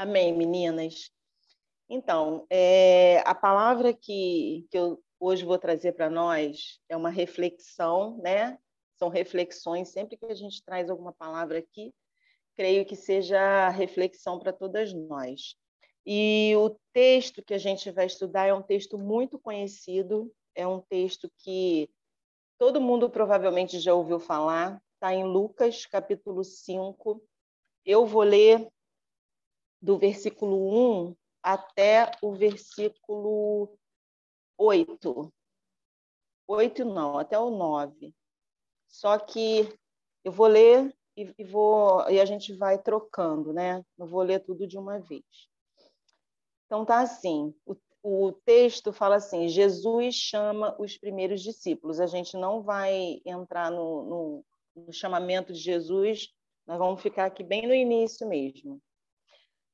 Amém, meninas. Então, é, a palavra que, que eu hoje vou trazer para nós é uma reflexão, né? São reflexões, sempre que a gente traz alguma palavra aqui, creio que seja reflexão para todas nós. E o texto que a gente vai estudar é um texto muito conhecido, é um texto que todo mundo provavelmente já ouviu falar, está em Lucas, capítulo 5. Eu vou ler do versículo 1 até o versículo 8. 8 não, até o 9. Só que eu vou ler e, e, vou, e a gente vai trocando, né? Não vou ler tudo de uma vez. Então tá assim, o, o texto fala assim, Jesus chama os primeiros discípulos. A gente não vai entrar no, no, no chamamento de Jesus, nós vamos ficar aqui bem no início mesmo.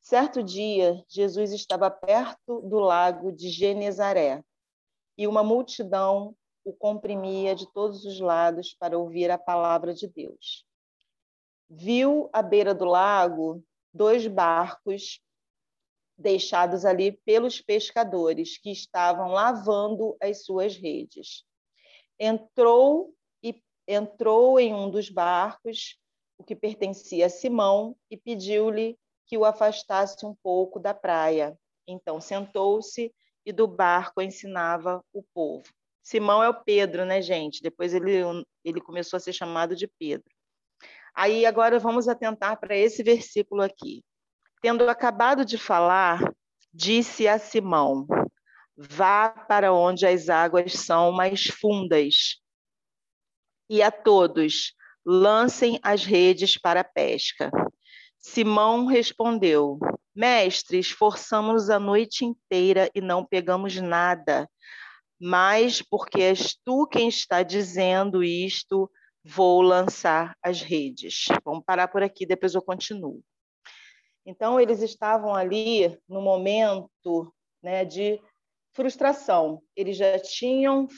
Certo dia, Jesus estava perto do lago de Genezaré e uma multidão o comprimia de todos os lados para ouvir a palavra de Deus. Viu à beira do lago dois barcos deixados ali pelos pescadores que estavam lavando as suas redes. Entrou e entrou em um dos barcos, o que pertencia a Simão, e pediu-lhe que o afastasse um pouco da praia. Então sentou-se e do barco ensinava o povo. Simão é o Pedro, né, gente? Depois ele, ele começou a ser chamado de Pedro. Aí agora vamos atentar para esse versículo aqui. Tendo acabado de falar, disse a Simão: Vá para onde as águas são mais fundas. E a todos, lancem as redes para a pesca. Simão respondeu: Mestre, esforçamos a noite inteira e não pegamos nada. Mas porque és tu quem está dizendo isto, vou lançar as redes. Vamos parar por aqui, depois eu continuo. Então, eles estavam ali no momento né, de frustração. Eles já tinham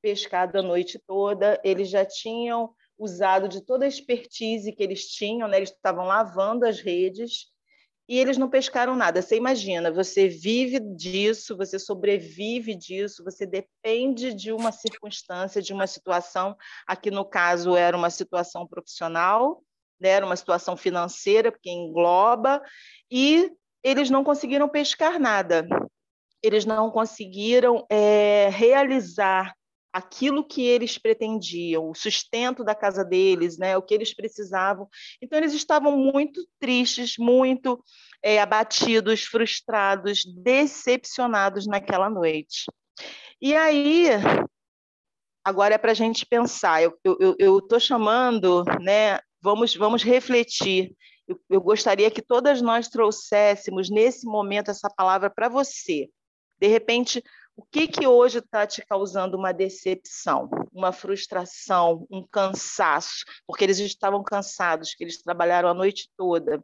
pescado a noite toda, eles já tinham usado de toda a expertise que eles tinham, né? eles estavam lavando as redes e eles não pescaram nada. Você imagina, você vive disso, você sobrevive disso, você depende de uma circunstância, de uma situação. Aqui no caso era uma situação profissional, né? era uma situação financeira, porque engloba, e eles não conseguiram pescar nada. Eles não conseguiram é, realizar aquilo que eles pretendiam, o sustento da casa deles, né, o que eles precisavam. Então, eles estavam muito tristes, muito é, abatidos, frustrados, decepcionados naquela noite. E aí, agora é para a gente pensar. Eu estou chamando, né? Vamos, vamos refletir. Eu, eu gostaria que todas nós trouxéssemos nesse momento essa palavra para você. De repente, o que, que hoje está te causando uma decepção, uma frustração, um cansaço? Porque eles estavam cansados, que eles trabalharam a noite toda.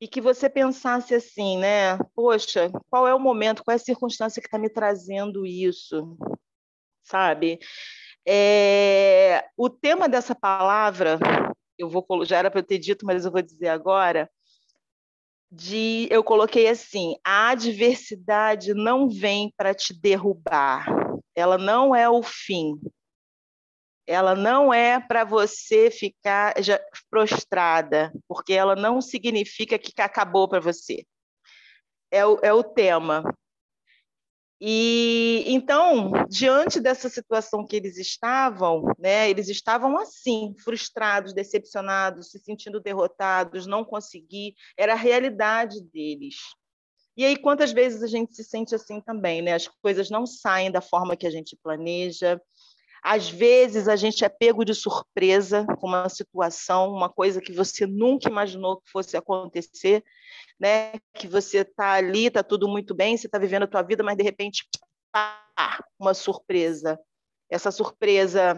E que você pensasse assim, né? Poxa, qual é o momento, qual é a circunstância que está me trazendo isso? Sabe? É... O tema dessa palavra, eu vou já era para eu ter dito, mas eu vou dizer agora, de eu coloquei assim: a adversidade não vem para te derrubar, ela não é o fim. Ela não é para você ficar prostrada, porque ela não significa que acabou para você. É o, é o tema. E então, diante dessa situação que eles estavam, né, eles estavam assim, frustrados, decepcionados, se sentindo derrotados, não conseguir, era a realidade deles. E aí quantas vezes a gente se sente assim também, né? As coisas não saem da forma que a gente planeja, às vezes a gente é pego de surpresa com uma situação, uma coisa que você nunca imaginou que fosse acontecer, né? Que você está ali, está tudo muito bem, você está vivendo a tua vida, mas de repente, pá, uma surpresa. Essa surpresa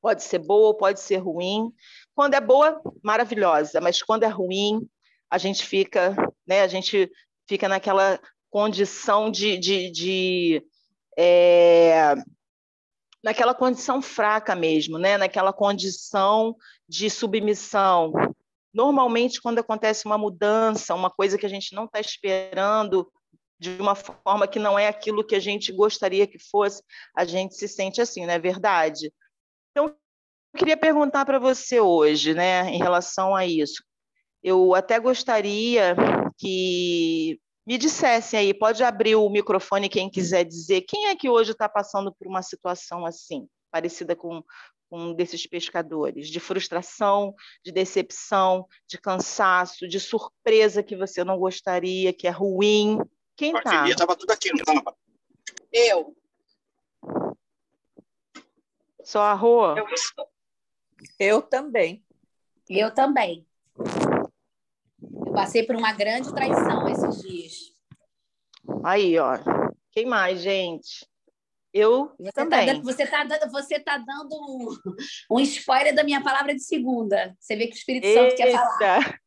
pode ser boa, pode ser ruim. Quando é boa, maravilhosa, mas quando é ruim, a gente fica, né? A gente fica naquela condição de, de, de é, naquela condição fraca mesmo, né? naquela condição de submissão. Normalmente, quando acontece uma mudança, uma coisa que a gente não está esperando, de uma forma que não é aquilo que a gente gostaria que fosse, a gente se sente assim, não é verdade? Então, eu queria perguntar para você hoje, né, em relação a isso. Eu até gostaria que me dissessem aí, pode abrir o microfone quem quiser dizer, quem é que hoje está passando por uma situação assim, parecida com, um desses pescadores, de frustração, de decepção, de cansaço, de surpresa que você não gostaria, que é ruim. Quem está? Estava tudo aqui, não estava? Eu. Só a Rô? Eu, eu também. Eu também. Passei por uma grande traição esses dias. Aí, ó. Quem mais, gente? Eu você também. Tá, você está dando, você tá dando um, um, spoiler da minha palavra de segunda. Você vê que o Espírito Santo quer falar.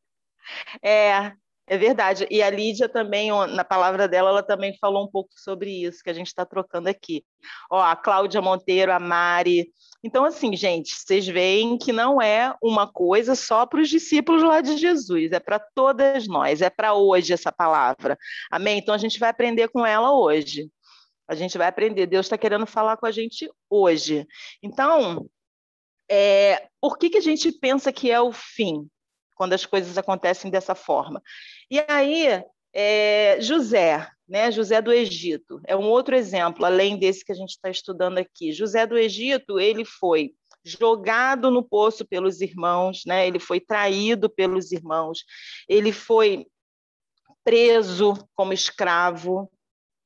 É, é verdade. E a Lídia também, na palavra dela, ela também falou um pouco sobre isso que a gente está trocando aqui. Ó, a Cláudia Monteiro, a Mari. Então, assim, gente, vocês veem que não é uma coisa só para os discípulos lá de Jesus, é para todas nós, é para hoje essa palavra. Amém? Então, a gente vai aprender com ela hoje. A gente vai aprender. Deus está querendo falar com a gente hoje. Então, é, por que, que a gente pensa que é o fim? quando as coisas acontecem dessa forma. E aí, é, José, né, José do Egito, é um outro exemplo, além desse que a gente está estudando aqui. José do Egito, ele foi jogado no poço pelos irmãos, né? ele foi traído pelos irmãos, ele foi preso como escravo,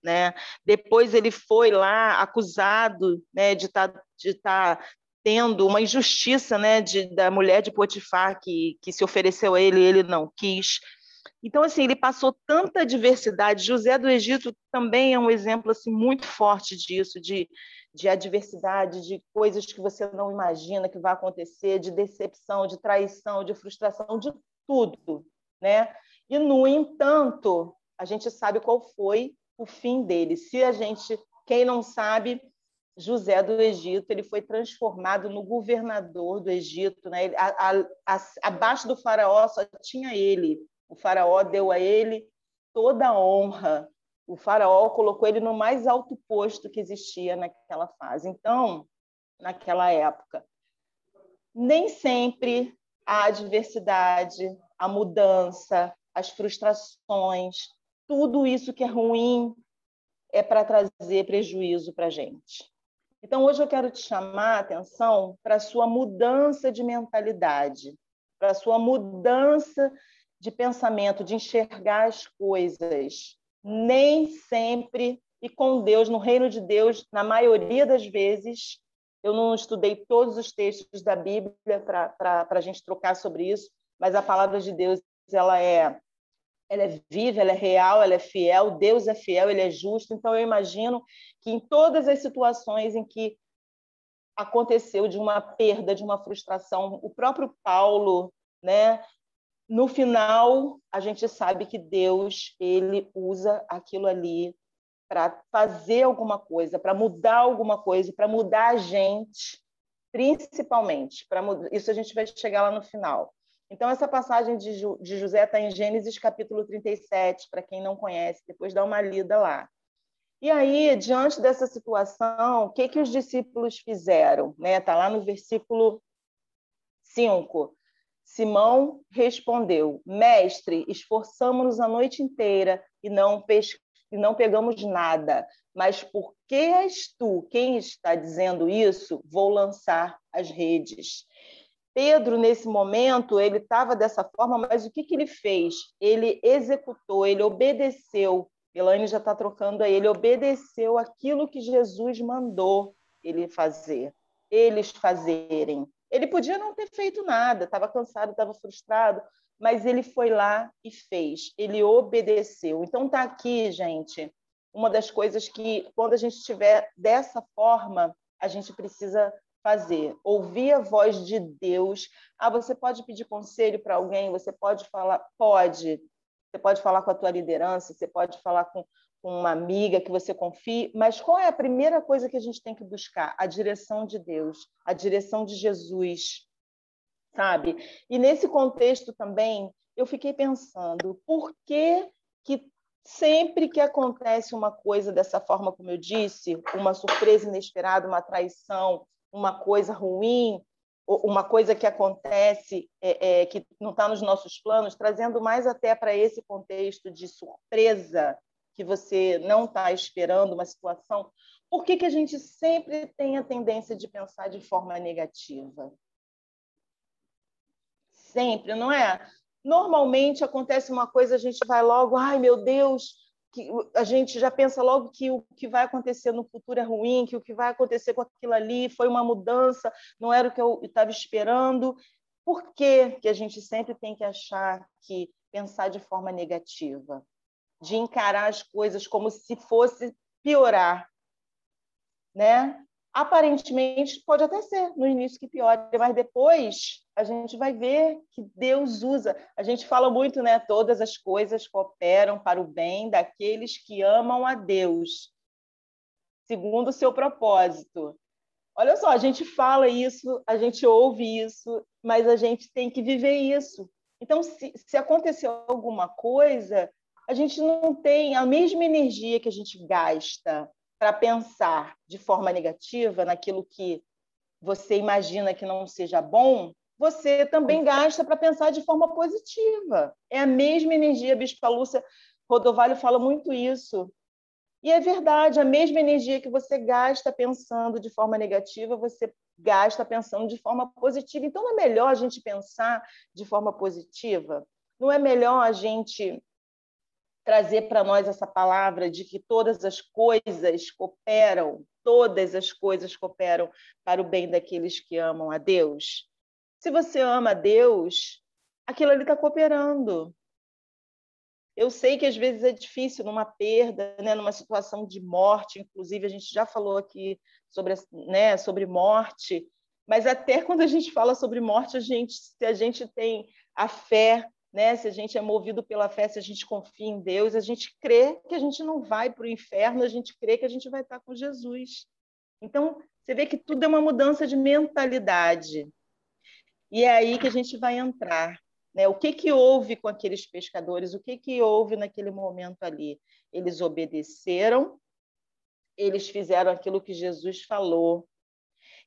né? Depois ele foi lá acusado né, de estar tá, de tá tendo uma injustiça né, de, da mulher de Potifar que, que se ofereceu a ele ele não quis. Então, assim, ele passou tanta diversidade. José do Egito também é um exemplo assim, muito forte disso, de, de adversidade, de coisas que você não imagina que vai acontecer, de decepção, de traição, de frustração, de tudo. Né? E, no entanto, a gente sabe qual foi o fim dele. Se a gente, quem não sabe, José do Egito, ele foi transformado no governador do Egito, né? a, a, a, abaixo do faraó só tinha ele. O faraó deu a ele toda a honra. O faraó colocou ele no mais alto posto que existia naquela fase. Então, naquela época, nem sempre a adversidade, a mudança, as frustrações, tudo isso que é ruim é para trazer prejuízo para a gente. Então, hoje eu quero te chamar a atenção para a sua mudança de mentalidade, para a sua mudança de pensamento, de enxergar as coisas. Nem sempre, e com Deus, no reino de Deus, na maioria das vezes, eu não estudei todos os textos da Bíblia para a gente trocar sobre isso, mas a palavra de Deus ela é ela é viva, ela é real, ela é fiel, Deus é fiel, ele é justo. Então eu imagino que em todas as situações em que aconteceu de uma perda, de uma frustração, o próprio Paulo, né, no final a gente sabe que Deus ele usa aquilo ali para fazer alguma coisa, para mudar alguma coisa, para mudar a gente, principalmente. Para isso a gente vai chegar lá no final. Então, essa passagem de, de José está em Gênesis capítulo 37, para quem não conhece, depois dá uma lida lá. E aí, diante dessa situação, o que, que os discípulos fizeram? Né? Tá lá no versículo 5. Simão respondeu: Mestre, esforçamos-nos a noite inteira e não, e não pegamos nada. Mas porque és tu quem está dizendo isso, vou lançar as redes. Pedro, nesse momento, ele estava dessa forma, mas o que, que ele fez? Ele executou, ele obedeceu. Elaine já está trocando aí. Ele obedeceu aquilo que Jesus mandou ele fazer, eles fazerem. Ele podia não ter feito nada, estava cansado, estava frustrado, mas ele foi lá e fez. Ele obedeceu. Então está aqui, gente, uma das coisas que quando a gente estiver dessa forma, a gente precisa fazer, ouvir a voz de Deus. Ah, você pode pedir conselho para alguém, você pode falar, pode. Você pode falar com a tua liderança, você pode falar com uma amiga que você confie, mas qual é a primeira coisa que a gente tem que buscar? A direção de Deus, a direção de Jesus. sabe? E nesse contexto também, eu fiquei pensando, por que que sempre que acontece uma coisa dessa forma como eu disse, uma surpresa inesperada, uma traição, uma coisa ruim, uma coisa que acontece é, é, que não está nos nossos planos, trazendo mais até para esse contexto de surpresa que você não está esperando uma situação, por que, que a gente sempre tem a tendência de pensar de forma negativa? Sempre, não é? Normalmente acontece uma coisa, a gente vai logo, ai meu Deus, que a gente já pensa logo que o que vai acontecer no futuro é ruim, que o que vai acontecer com aquilo ali foi uma mudança, não era o que eu estava esperando. Por que, que a gente sempre tem que achar que pensar de forma negativa? De encarar as coisas como se fosse piorar, né? Aparentemente pode até ser no início que piore, mas depois a gente vai ver que Deus usa. A gente fala muito, né? Todas as coisas cooperam para o bem daqueles que amam a Deus, segundo o seu propósito. Olha só, a gente fala isso, a gente ouve isso, mas a gente tem que viver isso. Então, se, se acontecer alguma coisa, a gente não tem a mesma energia que a gente gasta para pensar de forma negativa naquilo que você imagina que não seja bom, você também gasta para pensar de forma positiva. É a mesma energia, Bispa Lúcia Rodovalho fala muito isso. E é verdade, a mesma energia que você gasta pensando de forma negativa, você gasta pensando de forma positiva. Então, não é melhor a gente pensar de forma positiva? Não é melhor a gente trazer para nós essa palavra de que todas as coisas cooperam, todas as coisas cooperam para o bem daqueles que amam a Deus? Se você ama a Deus, aquilo ali está cooperando. Eu sei que às vezes é difícil numa perda, né, numa situação de morte, inclusive a gente já falou aqui sobre, né, sobre morte, mas até quando a gente fala sobre morte, a gente, se a gente tem a fé, né, se a gente é movido pela fé, se a gente confia em Deus, a gente crê que a gente não vai para o inferno, a gente crê que a gente vai estar com Jesus. Então, você vê que tudo é uma mudança de mentalidade. E é aí que a gente vai entrar. Né? O que, que houve com aqueles pescadores? O que, que houve naquele momento ali? Eles obedeceram, eles fizeram aquilo que Jesus falou.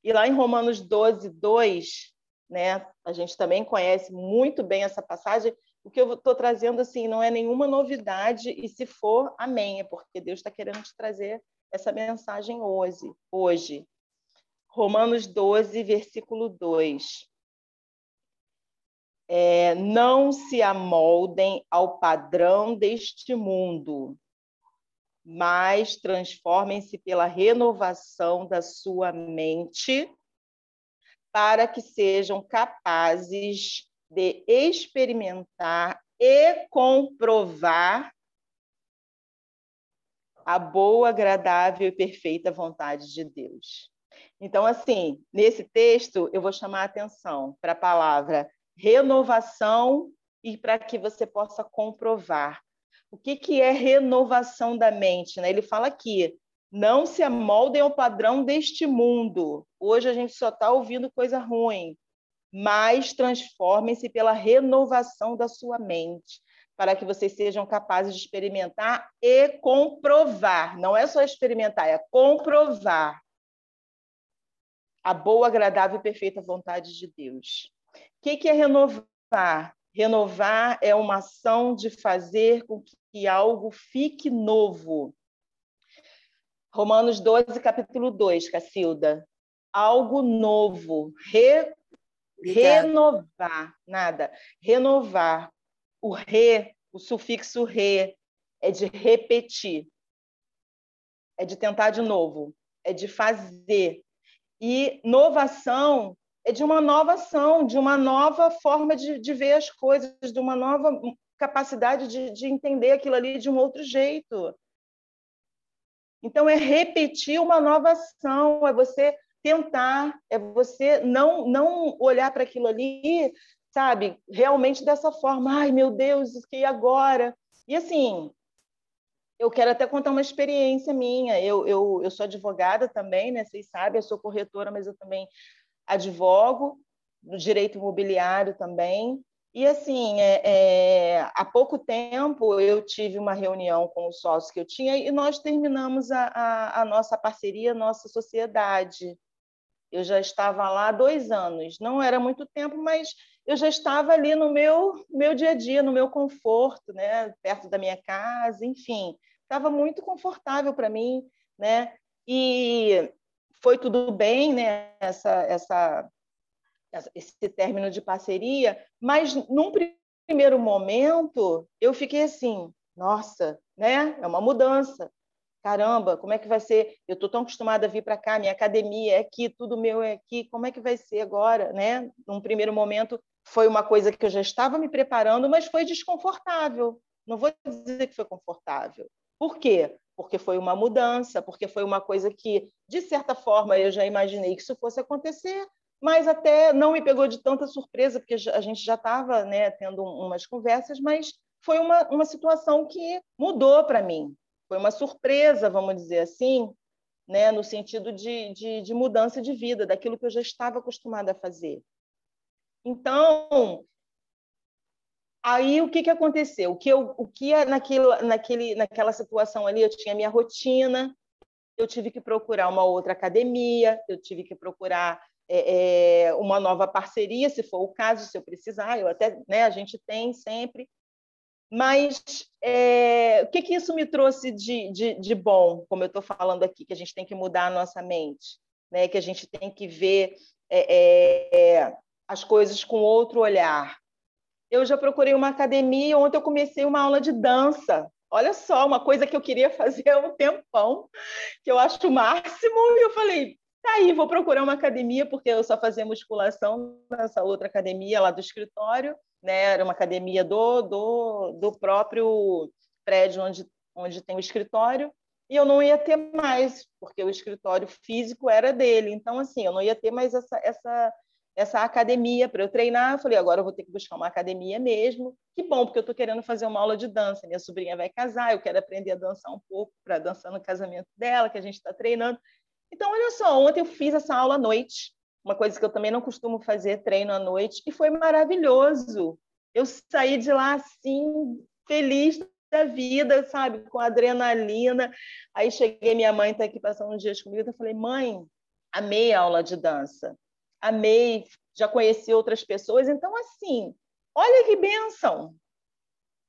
E lá em Romanos 12, 2, né, a gente também conhece muito bem essa passagem. O que eu estou trazendo assim não é nenhuma novidade, e se for, amém, é porque Deus está querendo te trazer essa mensagem hoje. hoje. Romanos 12, versículo 2 é, não se amoldem ao padrão deste mundo, mas transformem-se pela renovação da sua mente, para que sejam capazes de experimentar e comprovar a boa, agradável e perfeita vontade de Deus. Então, assim, nesse texto, eu vou chamar a atenção para a palavra renovação e para que você possa comprovar. O que, que é renovação da mente? Né? Ele fala aqui, não se amoldem ao padrão deste mundo. Hoje a gente só está ouvindo coisa ruim, mas transformem-se pela renovação da sua mente, para que vocês sejam capazes de experimentar e comprovar. Não é só experimentar, é comprovar a boa, agradável e perfeita vontade de Deus. O que, é renovar? Renovar é uma ação de fazer com que algo fique novo. Romanos 12, capítulo 2, Cacilda. Algo novo. Re... Renovar. Nada. Renovar. O re, o sufixo re, é de repetir. É de tentar de novo. É de fazer. E novação é de uma nova ação, de uma nova forma de, de ver as coisas, de uma nova capacidade de, de entender aquilo ali de um outro jeito. Então, é repetir uma nova ação, é você tentar, é você não, não olhar para aquilo ali, sabe, realmente dessa forma. Ai, meu Deus, e agora? E assim, eu quero até contar uma experiência minha. Eu, eu, eu sou advogada também, né? Vocês sabem, eu sou corretora, mas eu também advogo. no direito imobiliário também. E assim, é, é, há pouco tempo eu tive uma reunião com os sócios que eu tinha e nós terminamos a, a, a nossa parceria, a nossa sociedade. Eu já estava lá há dois anos, não era muito tempo, mas eu já estava ali no meu, meu dia a dia, no meu conforto, né? perto da minha casa, enfim, estava muito confortável para mim, né? E foi tudo bem, né? Essa, essa, esse término de parceria, mas num primeiro momento eu fiquei assim, nossa, né? É uma mudança caramba, como é que vai ser? Eu estou tão acostumada a vir para cá, minha academia é aqui, tudo meu é aqui, como é que vai ser agora, né? Num primeiro momento foi uma coisa que eu já estava me preparando, mas foi desconfortável. Não vou dizer que foi confortável. Por quê? Porque foi uma mudança, porque foi uma coisa que, de certa forma, eu já imaginei que isso fosse acontecer, mas até não me pegou de tanta surpresa, porque a gente já estava né, tendo umas conversas, mas foi uma, uma situação que mudou para mim. Foi uma surpresa, vamos dizer assim, né, no sentido de, de, de mudança de vida, daquilo que eu já estava acostumada a fazer. Então, aí o que, que aconteceu? O que, eu, o que naquilo, naquele, naquela situação ali, eu tinha minha rotina, eu tive que procurar uma outra academia, eu tive que procurar é, é, uma nova parceria, se for o caso, se eu precisar, eu até, né, a gente tem sempre, mas é, o que, que isso me trouxe de, de, de bom, como eu estou falando aqui, que a gente tem que mudar a nossa mente, né? que a gente tem que ver é, é, as coisas com outro olhar. Eu já procurei uma academia, ontem eu comecei uma aula de dança. Olha só, uma coisa que eu queria fazer há um tempão, que eu acho o máximo, e eu falei, tá aí, vou procurar uma academia, porque eu só fazia musculação nessa outra academia lá do escritório, né? Era uma academia do, do, do próprio prédio onde, onde tem o escritório, e eu não ia ter mais, porque o escritório físico era dele. Então, assim, eu não ia ter mais essa, essa, essa academia para eu treinar. Eu falei, agora eu vou ter que buscar uma academia mesmo. Que bom, porque eu estou querendo fazer uma aula de dança. Minha sobrinha vai casar, eu quero aprender a dançar um pouco para dançar no casamento dela, que a gente está treinando. Então, olha só, ontem eu fiz essa aula à noite uma coisa que eu também não costumo fazer, treino à noite, e foi maravilhoso. Eu saí de lá assim, feliz da vida, sabe, com adrenalina. Aí cheguei, minha mãe está aqui passando uns dias comigo, eu falei, mãe, amei a aula de dança, amei, já conheci outras pessoas, então assim, olha que benção,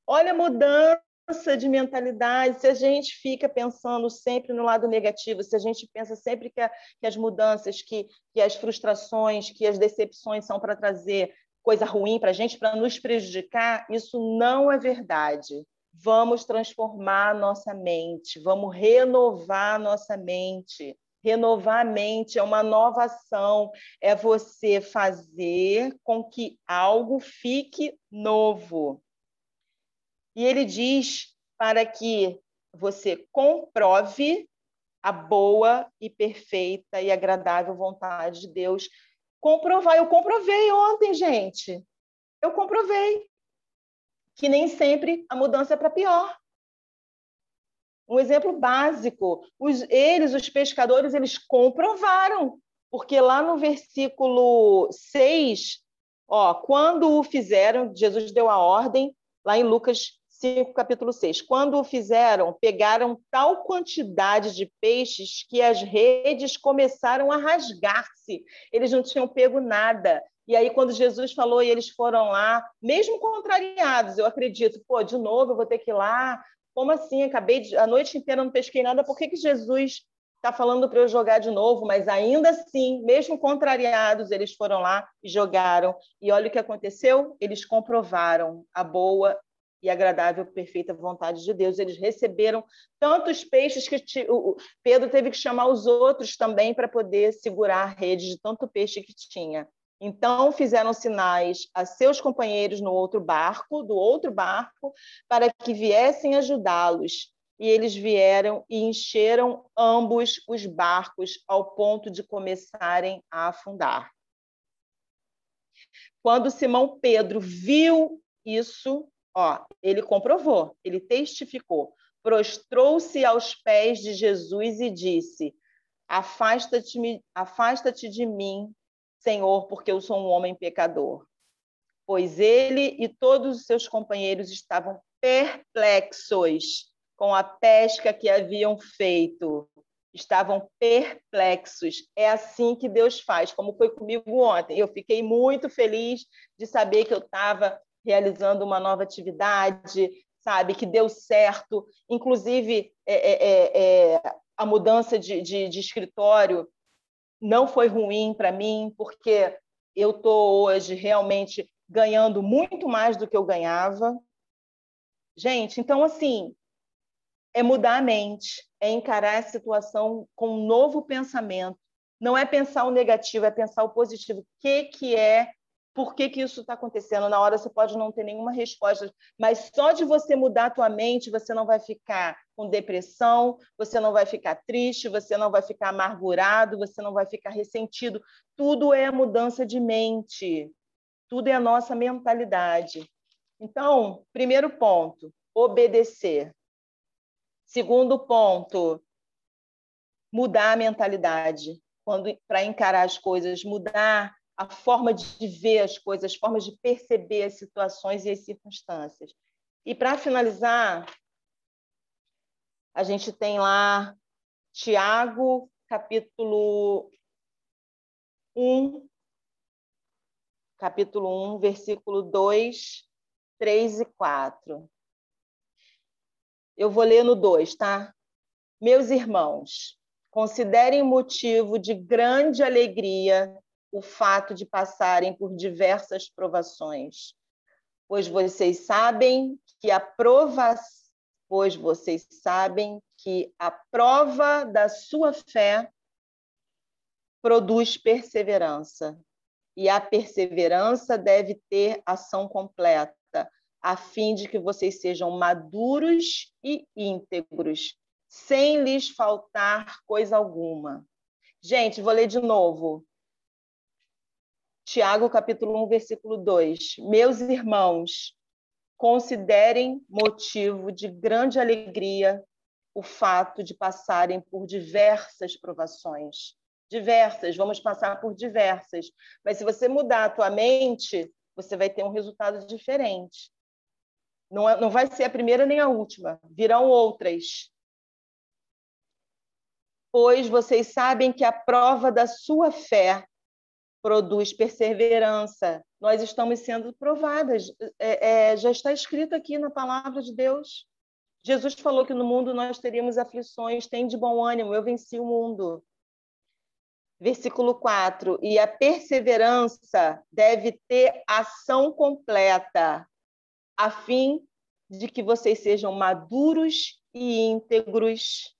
olha a mudança mudança de mentalidade, se a gente fica pensando sempre no lado negativo, se a gente pensa sempre que, a, que as mudanças, que, que as frustrações, que as decepções são para trazer coisa ruim para a gente, para nos prejudicar, isso não é verdade. Vamos transformar nossa mente, vamos renovar nossa mente. Renovar a mente é uma nova ação, é você fazer com que algo fique novo. E ele diz para que você comprove a boa e perfeita e agradável vontade de Deus. Comprovar, eu comprovei ontem, gente. Eu comprovei que nem sempre a mudança é para pior. Um exemplo básico, os, eles, os pescadores, eles comprovaram, porque lá no versículo 6, ó, quando o fizeram, Jesus deu a ordem, lá em Lucas 5, capítulo 6. Quando o fizeram, pegaram tal quantidade de peixes que as redes começaram a rasgar-se. Eles não tinham pego nada. E aí, quando Jesus falou e eles foram lá, mesmo contrariados, eu acredito, pô, de novo eu vou ter que ir lá. Como assim? Acabei de... a noite inteira não pesquei nada. Por que, que Jesus está falando para eu jogar de novo? Mas ainda assim, mesmo contrariados, eles foram lá e jogaram. E olha o que aconteceu: eles comprovaram a boa e agradável, perfeita vontade de Deus. Eles receberam tantos peixes que Pedro teve que chamar os outros também para poder segurar a rede de tanto peixe que tinha. Então fizeram sinais a seus companheiros no outro barco, do outro barco, para que viessem ajudá-los. E eles vieram e encheram ambos os barcos ao ponto de começarem a afundar. Quando Simão Pedro viu isso, Ó, ele comprovou, ele testificou. Prostrou-se aos pés de Jesus e disse: Afasta-te afasta de mim, Senhor, porque eu sou um homem pecador. Pois ele e todos os seus companheiros estavam perplexos com a pesca que haviam feito. Estavam perplexos. É assim que Deus faz, como foi comigo ontem. Eu fiquei muito feliz de saber que eu estava realizando uma nova atividade, sabe, que deu certo. Inclusive, é, é, é, é a mudança de, de, de escritório não foi ruim para mim, porque eu estou hoje realmente ganhando muito mais do que eu ganhava. Gente, então, assim, é mudar a mente, é encarar a situação com um novo pensamento. Não é pensar o negativo, é pensar o positivo. O que, que é por que, que isso está acontecendo. Na hora você pode não ter nenhuma resposta, mas só de você mudar a tua mente, você não vai ficar com depressão, você não vai ficar triste, você não vai ficar amargurado, você não vai ficar ressentido. Tudo é mudança de mente. Tudo é a nossa mentalidade. Então, primeiro ponto, obedecer. Segundo ponto, mudar a mentalidade. Para encarar as coisas, mudar a forma de ver as coisas, as formas de perceber as situações e as circunstâncias. E para finalizar, a gente tem lá Tiago, capítulo 1, capítulo 1, versículo 2, 3 e 4. Eu vou ler no 2, tá? Meus irmãos, considerem motivo de grande alegria o fato de passarem por diversas provações, pois vocês sabem que a prova, pois vocês sabem que a prova da sua fé produz perseverança, e a perseverança deve ter ação completa, a fim de que vocês sejam maduros e íntegros, sem lhes faltar coisa alguma. Gente, vou ler de novo. Tiago, capítulo 1, versículo 2. Meus irmãos, considerem motivo de grande alegria o fato de passarem por diversas provações. Diversas, vamos passar por diversas. Mas se você mudar a tua mente, você vai ter um resultado diferente. Não, é, não vai ser a primeira nem a última, virão outras. Pois vocês sabem que a prova da sua fé produz perseverança. Nós estamos sendo provadas. É, é, já está escrito aqui na palavra de Deus. Jesus falou que no mundo nós teríamos aflições, tem de bom ânimo, eu venci o mundo. Versículo 4: E a perseverança deve ter ação completa, a fim de que vocês sejam maduros e íntegros,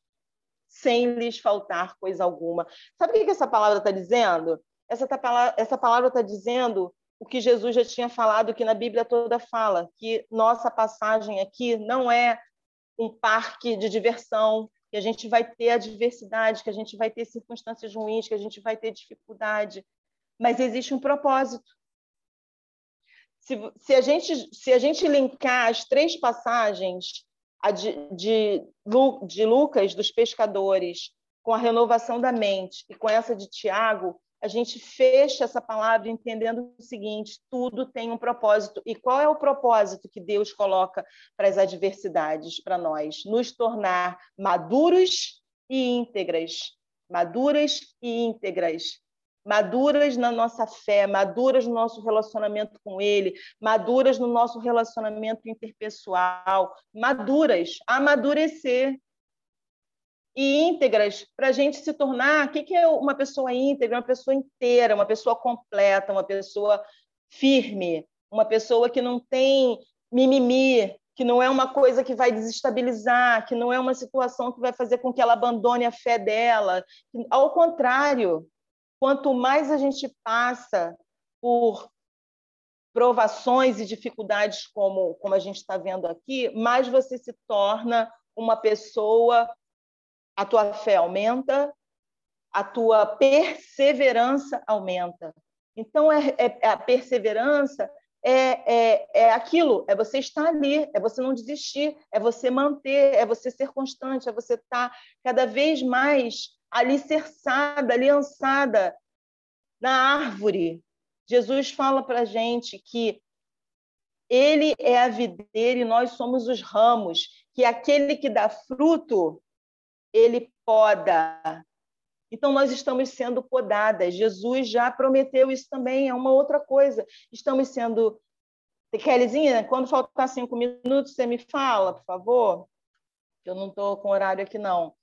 sem lhes faltar coisa alguma. Sabe o que essa palavra está dizendo? Essa, tá, essa palavra está dizendo o que Jesus já tinha falado, que na Bíblia toda fala, que nossa passagem aqui não é um parque de diversão, que a gente vai ter adversidade, que a gente vai ter circunstâncias ruins, que a gente vai ter dificuldade, mas existe um propósito. Se, se, a, gente, se a gente linkar as três passagens, de, de, de Lucas, dos pescadores, com a renovação da mente, e com essa de Tiago, a gente fecha essa palavra entendendo o seguinte: tudo tem um propósito. E qual é o propósito que Deus coloca para as adversidades para nós? Nos tornar maduros e íntegras. Maduras e íntegras. Maduras na nossa fé, maduras no nosso relacionamento com Ele, maduras no nosso relacionamento interpessoal, maduras, amadurecer e íntegras para a gente se tornar. O que é uma pessoa íntegra? Uma pessoa inteira, uma pessoa completa, uma pessoa firme, uma pessoa que não tem mimimi, que não é uma coisa que vai desestabilizar, que não é uma situação que vai fazer com que ela abandone a fé dela. Ao contrário, quanto mais a gente passa por provações e dificuldades como, como a gente está vendo aqui, mais você se torna uma pessoa a tua fé aumenta, a tua perseverança aumenta. Então, é, é a perseverança é, é, é aquilo, é você estar ali, é você não desistir, é você manter, é você ser constante, é você estar cada vez mais alicerçada, aliançada na árvore. Jesus fala para a gente que ele é a videira e nós somos os ramos, que aquele que dá fruto, ele poda. Então, nós estamos sendo podadas. Jesus já prometeu isso também, é uma outra coisa. Estamos sendo. Kellyzinha, quando faltar cinco minutos, você me fala, por favor? Eu não estou com horário aqui, não.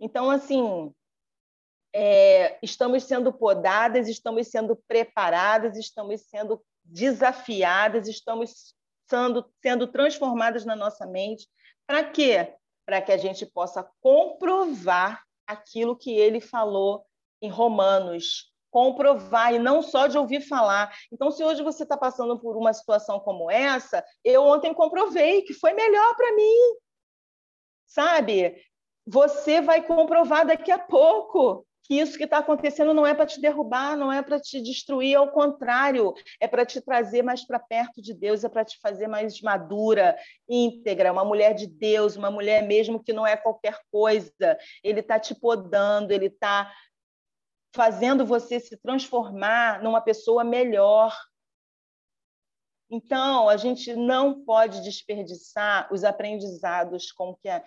Então, assim, é, estamos sendo podadas, estamos sendo preparadas, estamos sendo desafiadas, estamos sendo, sendo transformadas na nossa mente. Para quê? Para que a gente possa comprovar aquilo que ele falou em Romanos. Comprovar e não só de ouvir falar. Então, se hoje você está passando por uma situação como essa, eu ontem comprovei que foi melhor para mim. Sabe? Você vai comprovar daqui a pouco que isso que está acontecendo não é para te derrubar, não é para te destruir, ao contrário, é para te trazer mais para perto de Deus, é para te fazer mais madura, íntegra, uma mulher de Deus, uma mulher mesmo que não é qualquer coisa. Ele está te podando, ele está fazendo você se transformar numa pessoa melhor. Então, a gente não pode desperdiçar os aprendizados com que a,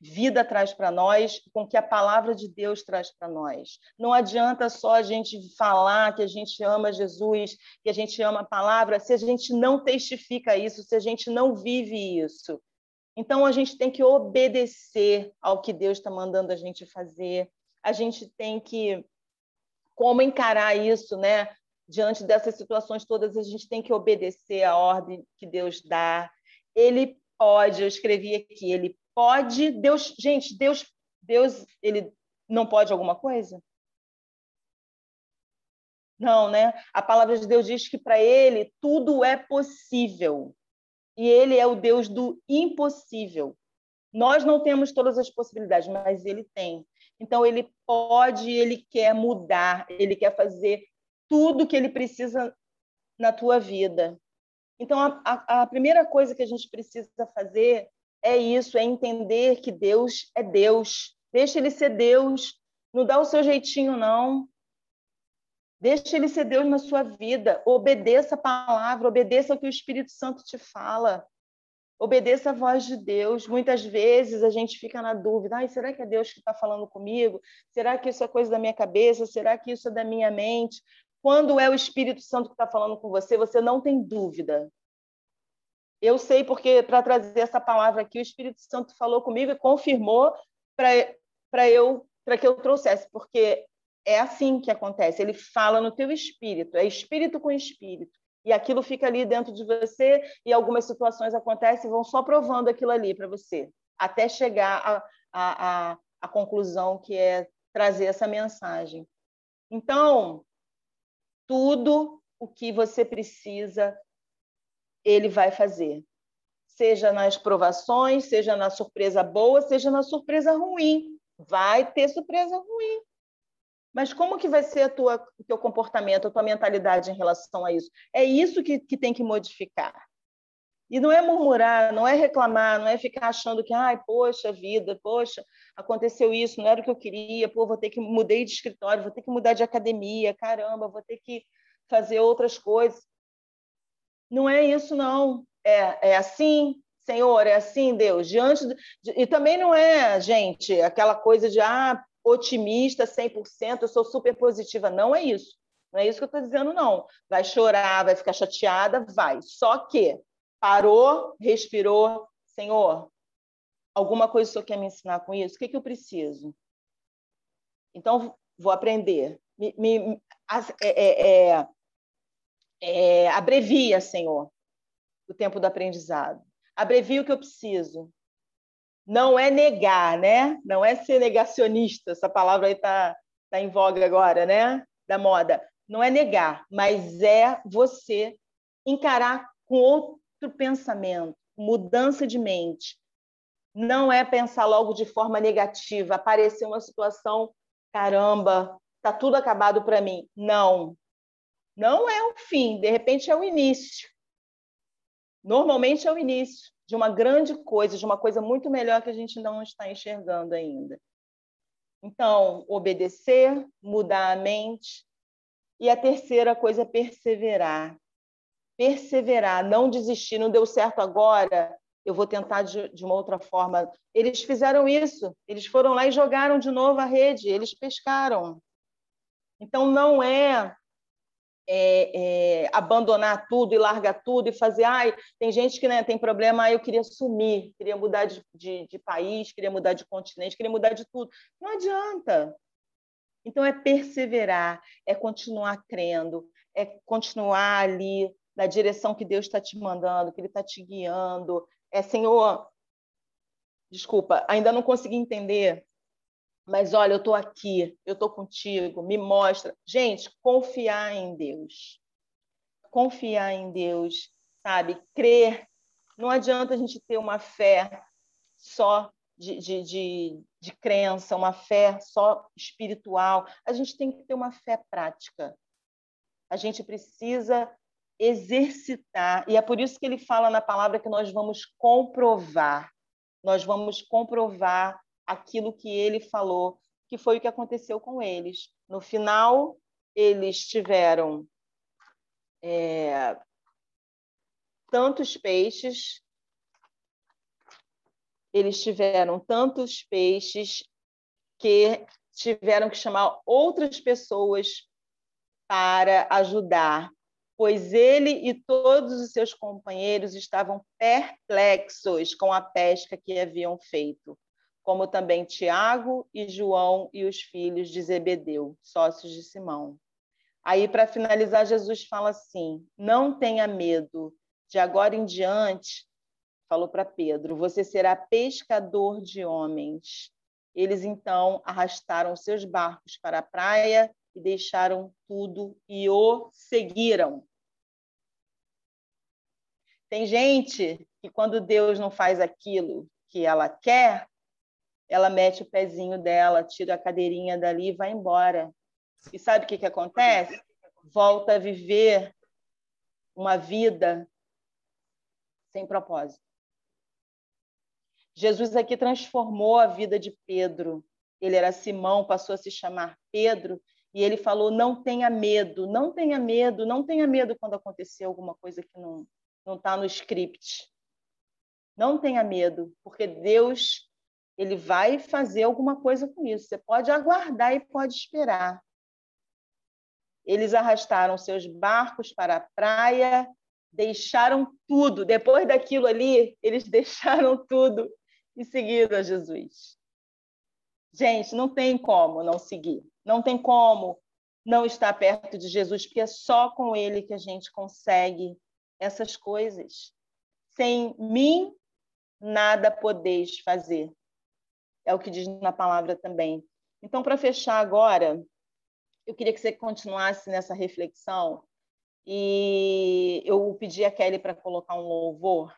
vida traz para nós, com que a palavra de Deus traz para nós. Não adianta só a gente falar que a gente ama Jesus, que a gente ama a palavra, se a gente não testifica isso, se a gente não vive isso. Então a gente tem que obedecer ao que Deus está mandando a gente fazer. A gente tem que como encarar isso, né? Diante dessas situações todas, a gente tem que obedecer a ordem que Deus dá. Ele pode, eu escrevi aqui, ele pode, Deus, gente, Deus, Deus, ele não pode alguma coisa? Não, né? A palavra de Deus diz que para ele tudo é possível. E ele é o Deus do impossível. Nós não temos todas as possibilidades, mas ele tem. Então ele pode, ele quer mudar, ele quer fazer tudo que ele precisa na tua vida. Então a, a, a primeira coisa que a gente precisa fazer é isso, é entender que Deus é Deus. Deixa ele ser Deus. Não dá o seu jeitinho, não. Deixa ele ser Deus na sua vida. Obedeça a palavra, obedeça o que o Espírito Santo te fala. Obedeça a voz de Deus. Muitas vezes a gente fica na dúvida: Ai, será que é Deus que está falando comigo? Será que isso é coisa da minha cabeça? Será que isso é da minha mente? Quando é o Espírito Santo que está falando com você, você não tem dúvida. Eu sei porque, para trazer essa palavra aqui, o Espírito Santo falou comigo e confirmou para eu para que eu trouxesse, porque é assim que acontece. Ele fala no teu espírito, é espírito com espírito. E aquilo fica ali dentro de você e algumas situações acontecem e vão só provando aquilo ali para você, até chegar à a, a, a conclusão que é trazer essa mensagem. Então, tudo o que você precisa ele vai fazer. Seja nas provações, seja na surpresa boa, seja na surpresa ruim. Vai ter surpresa ruim. Mas como que vai ser tua, o teu comportamento, a tua mentalidade em relação a isso? É isso que, que tem que modificar. E não é murmurar, não é reclamar, não é ficar achando que, ai, poxa vida, poxa, aconteceu isso, não era o que eu queria, pô, vou ter que mudei de escritório, vou ter que mudar de academia, caramba, vou ter que fazer outras coisas. Não é isso, não. É, é assim, Senhor, é assim, Deus. Diante de... E também não é, gente, aquela coisa de ah, otimista 100%, eu sou super positiva. Não é isso. Não é isso que eu estou dizendo, não. Vai chorar, vai ficar chateada, vai. Só que parou, respirou, Senhor, alguma coisa o Senhor quer me ensinar com isso? O que, que eu preciso? Então, vou aprender. Me, me, é, é, é abrevia, Senhor, o tempo do aprendizado. Abrevia o que eu preciso. Não é negar, né? Não é ser negacionista. Essa palavra aí está tá em voga agora, né? Da moda. Não é negar, mas é você encarar com outro pensamento, mudança de mente. Não é pensar logo de forma negativa, aparecer uma situação, caramba, tá tudo acabado para mim. Não, não é o fim, de repente é o início. Normalmente é o início de uma grande coisa, de uma coisa muito melhor que a gente não está enxergando ainda. Então, obedecer, mudar a mente, E a terceira coisa é perseverar. Perseverar, não desistir, não deu certo agora, eu vou tentar de, de, uma outra forma. Eles fizeram isso, eles foram lá e jogaram de novo a rede, eles pescaram. Então, não é, é, é abandonar tudo e largar tudo e fazer. Ai, tem gente que né, tem problema, eu queria sumir, queria mudar de, de, de país, queria mudar de continente, queria mudar de tudo. Não adianta. Então, é perseverar, é continuar crendo, é continuar ali na direção que Deus está te mandando, que Ele está te guiando, é, Senhor, desculpa, ainda não consegui entender, mas olha, eu estou aqui, eu estou contigo, me mostra. Gente, confiar em Deus. Confiar em Deus, sabe? Crer. Não adianta a gente ter uma fé só de, de, de, de crença, uma fé só espiritual. A gente tem que ter uma fé prática. A gente precisa exercitar. E é por isso que ele fala na palavra que nós vamos comprovar. Nós vamos comprovar aquilo que ele falou, que foi o que aconteceu com eles. No final, eles tiveram é, tantos peixes, eles tiveram tantos peixes que tiveram que chamar outras pessoas para ajudar pois ele e todos os seus companheiros estavam perplexos com a pesca que haviam feito, como também Tiago e João e os filhos de Zebedeu, sócios de Simão. Aí, para finalizar, Jesus fala assim: não tenha medo, de agora em diante, falou para Pedro, você será pescador de homens. Eles então arrastaram seus barcos para a praia e deixaram tudo e o seguiram. Tem gente que quando Deus não faz aquilo que ela quer, ela mete o pezinho dela, tira a cadeirinha dali e vai embora. E sabe o que, que acontece? Volta a viver uma vida sem propósito. Jesus aqui transformou a vida de Pedro. Ele era Simão, passou a se chamar Pedro, e ele falou: não tenha medo, não tenha medo, não tenha medo quando acontecer alguma coisa que não, não está no script. Não tenha medo, porque Deus ele vai fazer alguma coisa com isso. Você pode aguardar e pode esperar. Eles arrastaram seus barcos para a praia, deixaram tudo. Depois daquilo ali, eles deixaram tudo e seguiram a Jesus. Gente, não tem como não seguir. Não tem como não estar perto de Jesus, porque é só com ele que a gente consegue essas coisas. Sem mim, nada podeis fazer. É o que diz na palavra também. Então, para fechar agora, eu queria que você continuasse nessa reflexão e eu pedi a Kelly para colocar um louvor.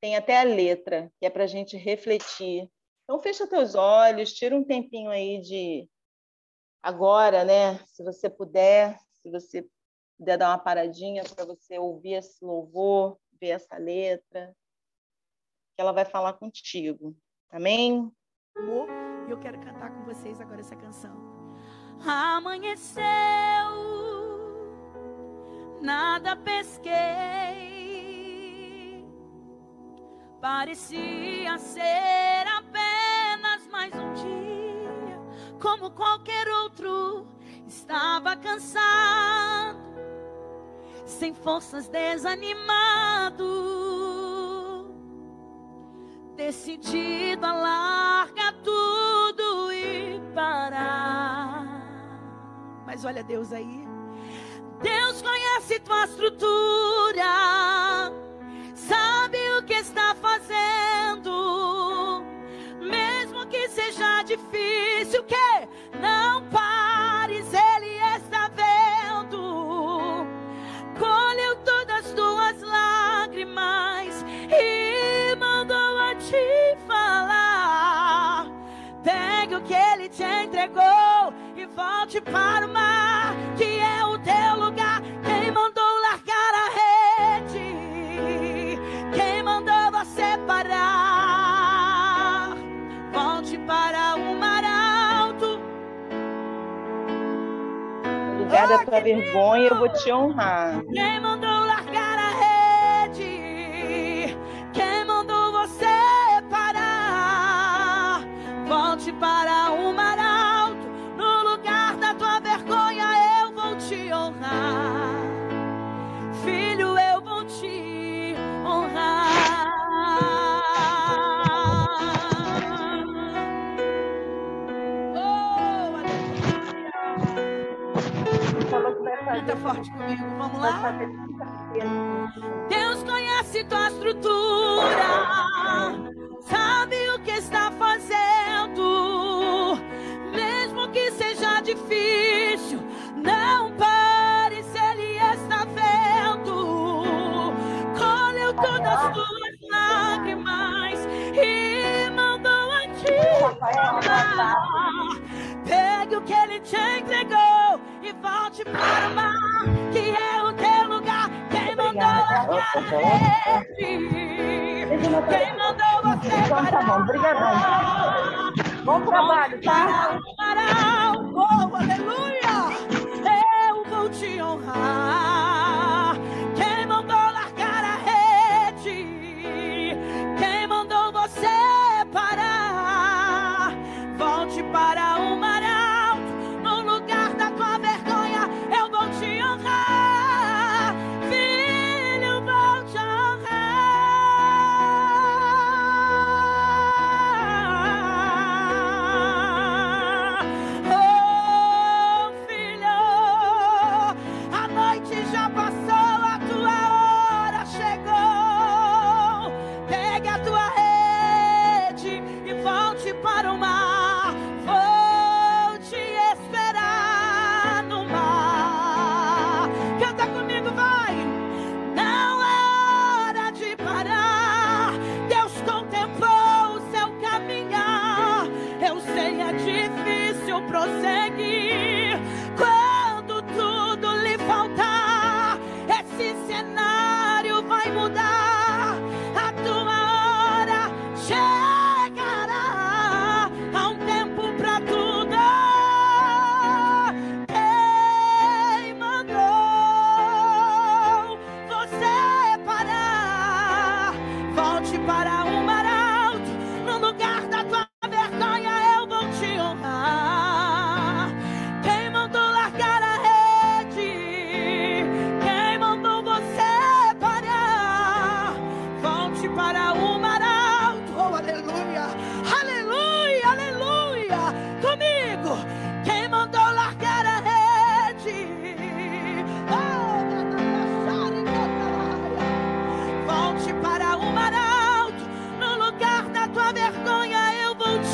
Tem até a letra, que é para a gente refletir. Então, fecha teus olhos, tira um tempinho aí de agora, né? Se você puder, se você puder dar uma paradinha para você ouvir esse louvor, ver essa letra, que ela vai falar contigo. Amém? E eu quero cantar com vocês agora essa canção. Amanheceu, nada pesquei, parecia ser apenas mais um dia, como qualquer outro. Estava cansado sem forças, desanimado, decidido a largar tudo e parar. Mas olha Deus aí. Deus conhece tua estrutura, with your honrar.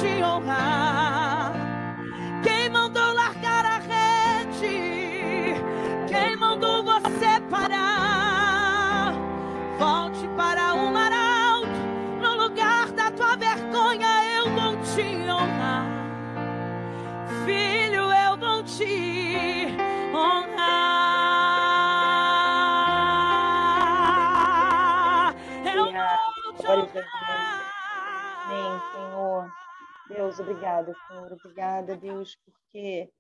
reaching on high. Deus, obrigada, Senhor. Obrigada, Deus, porque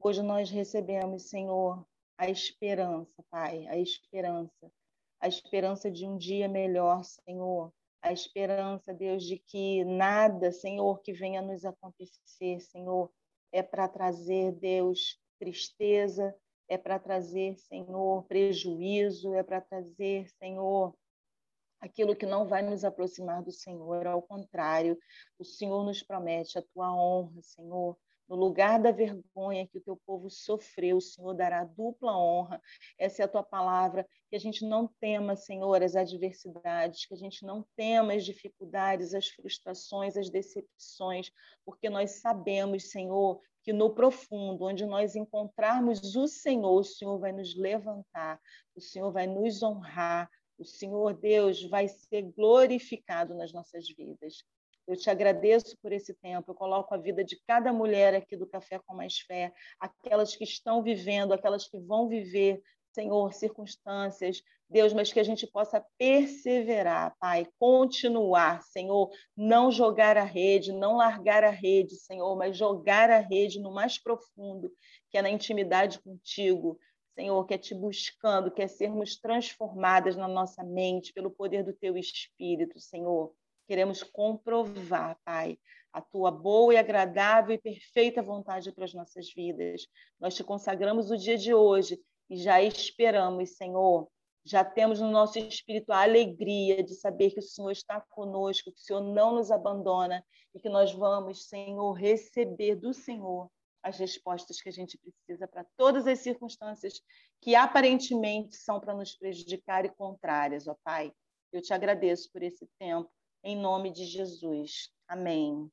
hoje nós recebemos, Senhor, a esperança, Pai, a esperança. A esperança de um dia melhor, Senhor. A esperança, Deus, de que nada, Senhor, que venha nos acontecer, Senhor, é para trazer, Deus, tristeza, é para trazer, Senhor, prejuízo, é para trazer, Senhor, aquilo que não vai nos aproximar do Senhor, ao contrário, o Senhor nos promete a tua honra, Senhor. No lugar da vergonha que o teu povo sofreu, o Senhor dará dupla honra. Essa é a tua palavra. Que a gente não tema, Senhor, as adversidades, que a gente não tema as dificuldades, as frustrações, as decepções, porque nós sabemos, Senhor, que no profundo, onde nós encontrarmos o Senhor, o Senhor vai nos levantar, o Senhor vai nos honrar, o Senhor Deus vai ser glorificado nas nossas vidas. Eu te agradeço por esse tempo. Eu coloco a vida de cada mulher aqui do Café com Mais Fé, aquelas que estão vivendo, aquelas que vão viver, Senhor, circunstâncias, Deus, mas que a gente possa perseverar, Pai, continuar, Senhor, não jogar a rede, não largar a rede, Senhor, mas jogar a rede no mais profundo, que é na intimidade contigo, Senhor, que é te buscando, que é sermos transformadas na nossa mente pelo poder do teu Espírito, Senhor. Queremos comprovar, Pai, a tua boa e agradável e perfeita vontade para as nossas vidas. Nós te consagramos o dia de hoje e já esperamos, Senhor. Já temos no nosso espírito a alegria de saber que o Senhor está conosco, que o Senhor não nos abandona e que nós vamos, Senhor, receber do Senhor as respostas que a gente precisa para todas as circunstâncias que aparentemente são para nos prejudicar e contrárias, ó Pai. Eu te agradeço por esse tempo, em nome de Jesus. Amém.